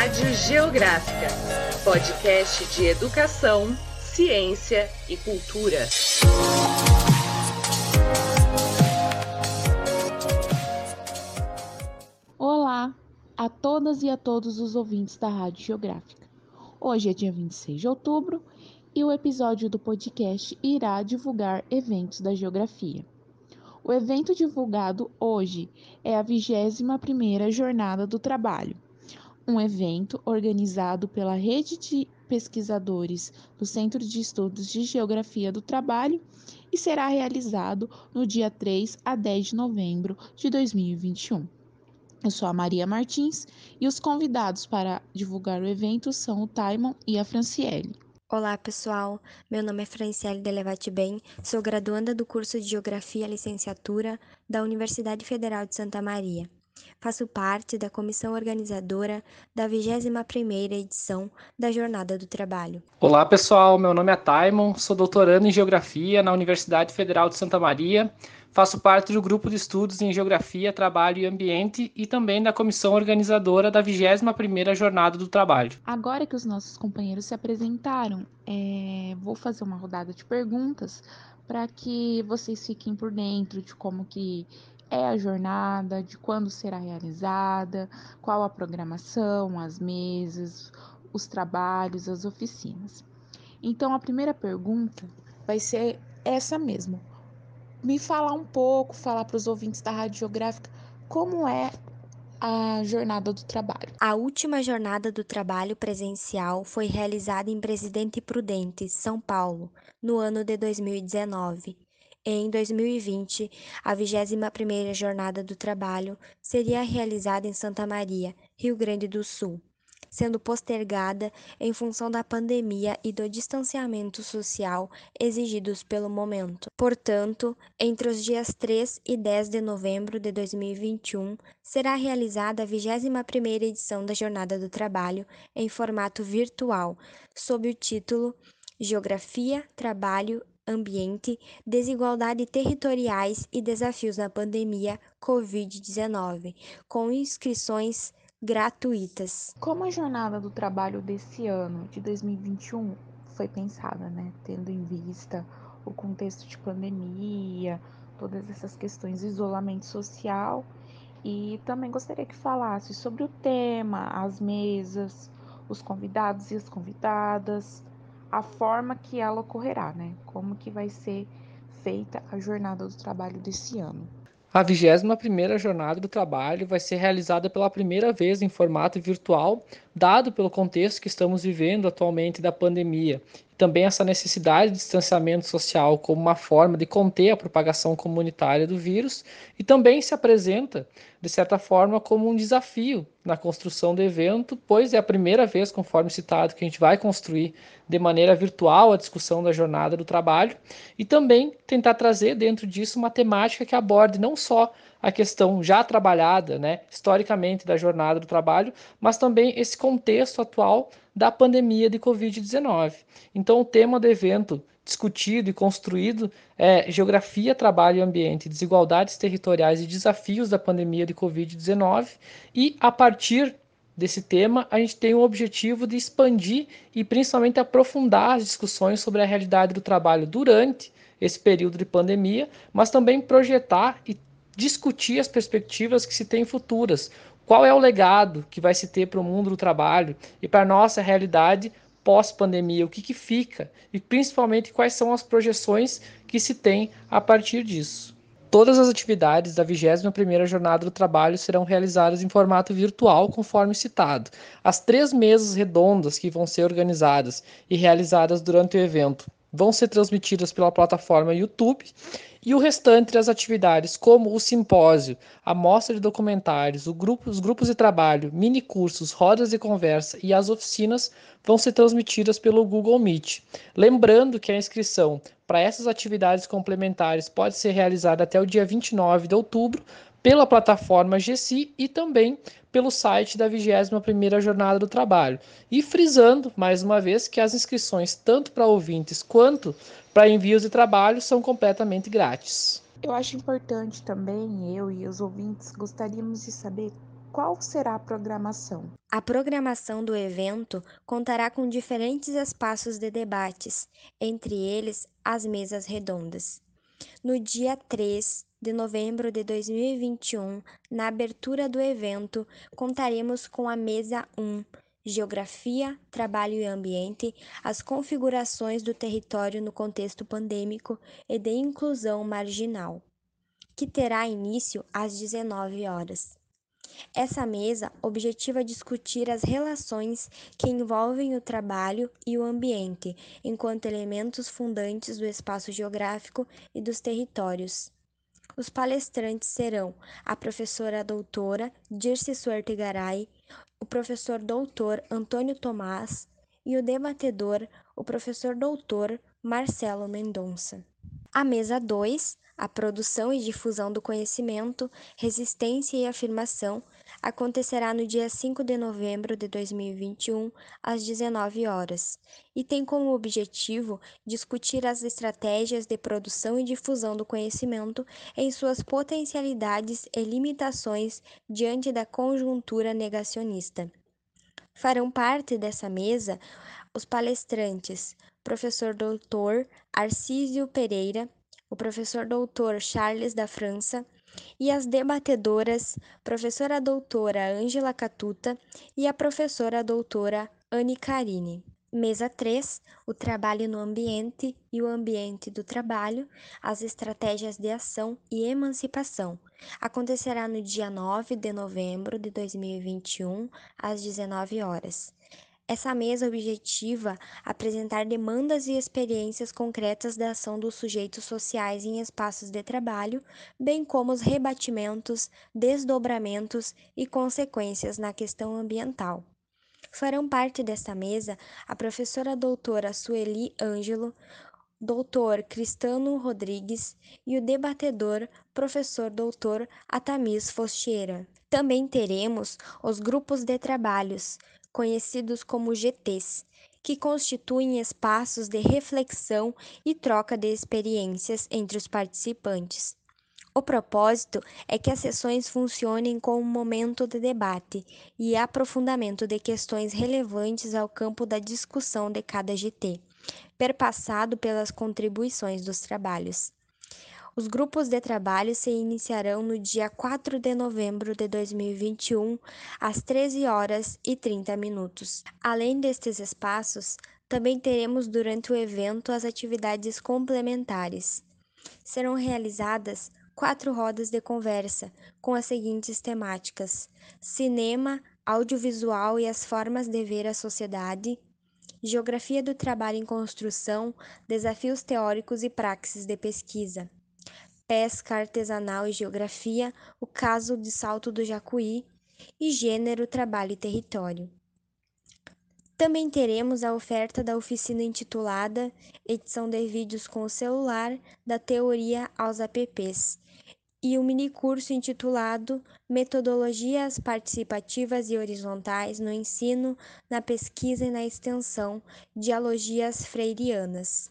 Rádio Geográfica, podcast de educação, ciência e cultura. Olá a todas e a todos os ouvintes da Rádio Geográfica. Hoje é dia 26 de outubro e o episódio do podcast irá divulgar eventos da geografia. O evento divulgado hoje é a 21ª Jornada do Trabalho, um evento organizado pela Rede de Pesquisadores do Centro de Estudos de Geografia do Trabalho e será realizado no dia 3 a 10 de novembro de 2021. Eu sou a Maria Martins e os convidados para divulgar o evento são o Taimon e a Franciele. Olá, pessoal. Meu nome é Franciele Delevate Bem, sou graduanda do curso de Geografia Licenciatura da Universidade Federal de Santa Maria. Faço parte da comissão organizadora da 21ª edição da Jornada do Trabalho. Olá, pessoal. Meu nome é Taimon, sou doutorando em Geografia na Universidade Federal de Santa Maria Faço parte do grupo de estudos em Geografia, Trabalho e Ambiente e também da comissão organizadora da 21ª Jornada do Trabalho. Agora que os nossos companheiros se apresentaram, é... vou fazer uma rodada de perguntas para que vocês fiquem por dentro de como que é a jornada, de quando será realizada, qual a programação, as mesas, os trabalhos, as oficinas. Então, a primeira pergunta vai ser essa mesmo me falar um pouco, falar para os ouvintes da Rádio Geográfica como é a jornada do trabalho. A última jornada do trabalho presencial foi realizada em Presidente Prudente, São Paulo, no ano de 2019. Em 2020, a 21ª Jornada do Trabalho seria realizada em Santa Maria, Rio Grande do Sul sendo postergada em função da pandemia e do distanciamento social exigidos pelo momento. Portanto, entre os dias 3 e 10 de novembro de 2021, será realizada a 21ª edição da Jornada do Trabalho em formato virtual, sob o título Geografia, Trabalho ambiente, desigualdade territoriais e desafios na pandemia Covid-19, com inscrições gratuitas. Como a jornada do trabalho desse ano, de 2021, foi pensada, né, tendo em vista o contexto de pandemia, todas essas questões de isolamento social, e também gostaria que falasse sobre o tema, as mesas, os convidados e as convidadas, a forma que ela ocorrerá, né? Como que vai ser feita a jornada do trabalho desse ano. A 21ª Jornada do Trabalho vai ser realizada pela primeira vez em formato virtual, dado pelo contexto que estamos vivendo atualmente da pandemia também essa necessidade de distanciamento social como uma forma de conter a propagação comunitária do vírus e também se apresenta, de certa forma, como um desafio na construção do evento, pois é a primeira vez, conforme citado, que a gente vai construir de maneira virtual a discussão da jornada do trabalho e também tentar trazer dentro disso uma temática que aborde não só a questão já trabalhada, né, historicamente da jornada do trabalho, mas também esse contexto atual da pandemia de Covid-19. Então, o tema do evento discutido e construído é Geografia, Trabalho e Ambiente, Desigualdades Territoriais e Desafios da Pandemia de Covid-19, e a partir desse tema, a gente tem o objetivo de expandir e principalmente aprofundar as discussões sobre a realidade do trabalho durante esse período de pandemia, mas também projetar e discutir as perspectivas que se tem futuras. Qual é o legado que vai se ter para o mundo do trabalho e para a nossa realidade pós-pandemia? O que, que fica? E principalmente quais são as projeções que se tem a partir disso. Todas as atividades da 21ª Jornada do Trabalho serão realizadas em formato virtual, conforme citado. As três mesas redondas que vão ser organizadas e realizadas durante o evento vão ser transmitidas pela plataforma YouTube e o restante das atividades, como o simpósio, a mostra de documentários, grupo, os grupos de trabalho, mini cursos, rodas de conversa e as oficinas, vão ser transmitidas pelo Google Meet. Lembrando que a inscrição para essas atividades complementares pode ser realizada até o dia 29 de outubro pela plataforma GC e também pelo site da 21ª Jornada do Trabalho. E frisando, mais uma vez, que as inscrições, tanto para ouvintes quanto para envios de trabalho, são completamente grátis. Eu acho importante também, eu e os ouvintes gostaríamos de saber qual será a programação? A programação do evento contará com diferentes espaços de debates, entre eles as mesas redondas. No dia 3 de novembro de 2021, na abertura do evento, contaremos com a mesa 1, Geografia, Trabalho e Ambiente, as configurações do território no contexto pandêmico e de inclusão marginal, que terá início às 19 horas. Essa mesa objetiva discutir as relações que envolvem o trabalho e o ambiente, enquanto elementos fundantes do espaço geográfico e dos territórios. Os palestrantes serão a professora doutora Dirce Suerte Garay, o professor doutor Antônio Tomás e o debatedor, o professor doutor Marcelo Mendonça. A mesa 2, a produção e difusão do conhecimento, resistência e afirmação, acontecerá no dia 5 de novembro de 2021, às 19 horas, e tem como objetivo discutir as estratégias de produção e difusão do conhecimento em suas potencialidades e limitações diante da conjuntura negacionista. Farão parte dessa mesa os palestrantes professor doutor Arcísio Pereira, o professor doutor Charles da França e as debatedoras professora doutora Ângela Catuta e a professora doutora Anne Carine. Mesa 3, o trabalho no ambiente e o ambiente do trabalho, as estratégias de ação e emancipação. Acontecerá no dia 9 de novembro de 2021, às 19 horas. Essa mesa objetiva apresentar demandas e experiências concretas da ação dos sujeitos sociais em espaços de trabalho, bem como os rebatimentos, desdobramentos e consequências na questão ambiental. Farão parte desta mesa a professora doutora Sueli Ângelo, doutor Cristano Rodrigues e o debatedor professor doutor Atamis Fosteira. Também teremos os grupos de trabalhos, conhecidos como GTs, que constituem espaços de reflexão e troca de experiências entre os participantes. O propósito é que as sessões funcionem como um momento de debate e aprofundamento de questões relevantes ao campo da discussão de cada GT, perpassado pelas contribuições dos trabalhos. Os grupos de trabalho se iniciarão no dia 4 de novembro de 2021, às 13 horas e 30 minutos. Além destes espaços, também teremos durante o evento as atividades complementares. Serão realizadas quatro rodas de conversa com as seguintes temáticas: cinema, audiovisual e as formas de ver a sociedade, geografia do trabalho em construção, desafios teóricos e praxis de pesquisa pesca artesanal e geografia, o caso de Salto do Jacuí e gênero, trabalho e território. Também teremos a oferta da oficina intitulada Edição de vídeos com o celular, da teoria aos apps, e o minicurso intitulado Metodologias participativas e horizontais no ensino, na pesquisa e na extensão, dialogias freirianas.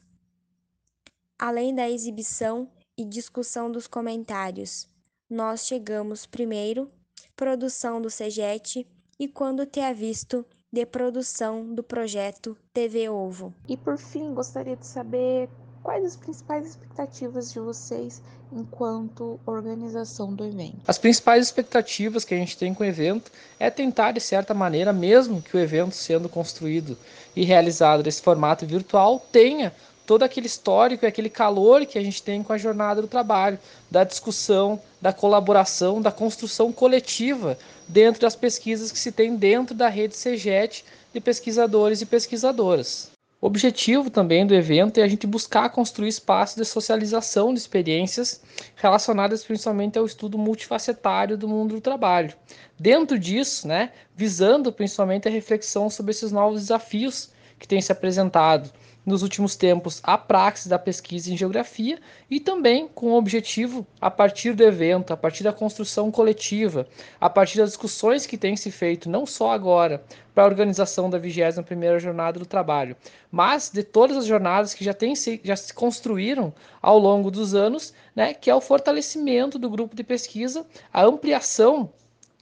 Além da exibição e discussão dos comentários. Nós chegamos primeiro, produção do CEGET e quando ter visto de produção do projeto TV Ovo. E por fim, gostaria de saber quais as principais expectativas de vocês enquanto organização do evento? As principais expectativas que a gente tem com o evento é tentar, de certa maneira, mesmo que o evento sendo construído e realizado nesse formato virtual, tenha todo aquele histórico e aquele calor que a gente tem com a jornada do trabalho, da discussão, da colaboração, da construção coletiva dentro das pesquisas que se tem dentro da rede CEGET de pesquisadores e pesquisadoras. O objetivo também do evento é a gente buscar construir espaços de socialização de experiências relacionadas principalmente ao estudo multifacetário do mundo do trabalho. Dentro disso, né, visando principalmente a reflexão sobre esses novos desafios que têm se apresentado nos últimos tempos a praxis da pesquisa em geografia e também com o objetivo, a partir do evento, a partir da construção coletiva, a partir das discussões que têm se feito, não só agora, para a organização da 21ª Jornada do Trabalho, mas de todas as jornadas que já, tem se, já se construíram ao longo dos anos, né, que é o fortalecimento do grupo de pesquisa, a ampliação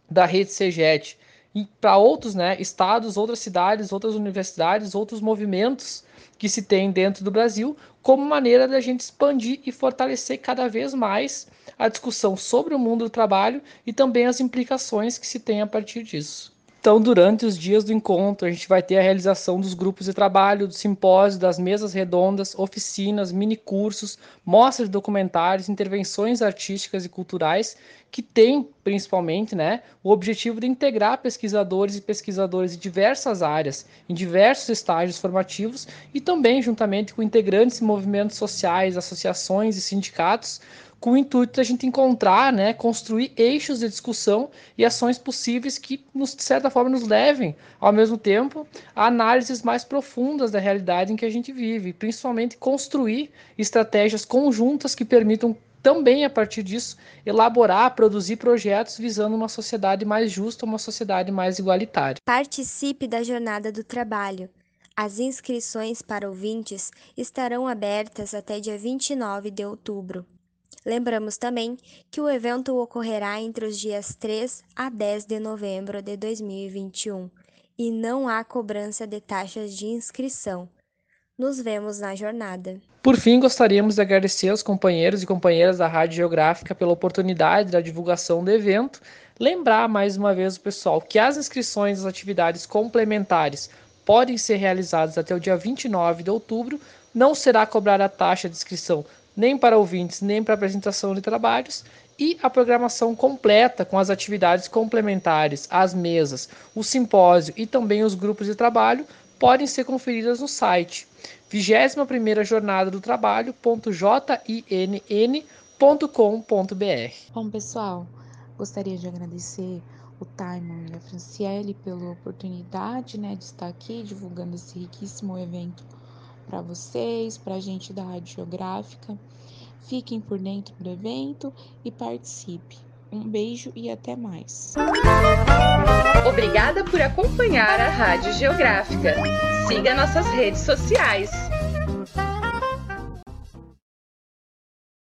da rede CEGET para outros né, estados, outras cidades, outras universidades, outros movimentos que se tem dentro do Brasil, como maneira da gente expandir e fortalecer cada vez mais a discussão sobre o mundo do trabalho e também as implicações que se tem a partir disso. Então, durante os dias do encontro, a gente vai ter a realização dos grupos de trabalho, do simpósio, das mesas redondas, oficinas, mini cursos, mostras de documentários, intervenções artísticas e culturais, que tem principalmente né, o objetivo de integrar pesquisadores e pesquisadores de diversas áreas, em diversos estágios formativos e também juntamente com integrantes de movimentos sociais, associações e sindicatos, com o intuito de a gente encontrar, né, construir eixos de discussão e ações possíveis que, de certa forma, nos levem, ao mesmo tempo, a análises mais profundas da realidade em que a gente vive, principalmente construir estratégias conjuntas que permitam também, a partir disso, elaborar, produzir projetos visando uma sociedade mais justa, uma sociedade mais igualitária. Participe da Jornada do Trabalho. As inscrições para ouvintes estarão abertas até dia 29 de outubro. Lembramos também que o evento ocorrerá entre os dias 3 a 10 de novembro de 2021 e não há cobrança de taxas de inscrição. Nos vemos na jornada. Por fim, gostaríamos de agradecer aos companheiros e companheiras da Rádio Geográfica pela oportunidade da divulgação do evento. Lembrar mais uma vez o pessoal que as inscrições das atividades complementares podem ser realizadas até o dia 29 de outubro. Não será cobrada a taxa de inscrição nem para ouvintes, nem para apresentação de trabalhos, e a programação completa com as atividades complementares, as mesas, o simpósio e também os grupos de trabalho podem ser conferidas no site 21ª Jornada do Trabalho.jinn.com.br. Bom, pessoal, gostaria de agradecer o Timon e a Franciele pela oportunidade né, de estar aqui divulgando esse riquíssimo evento para vocês, para a gente da Rádio Geográfica. Fiquem por dentro do evento e participe. Um beijo e até mais. Obrigada por acompanhar a Rádio Geográfica. Siga nossas redes sociais.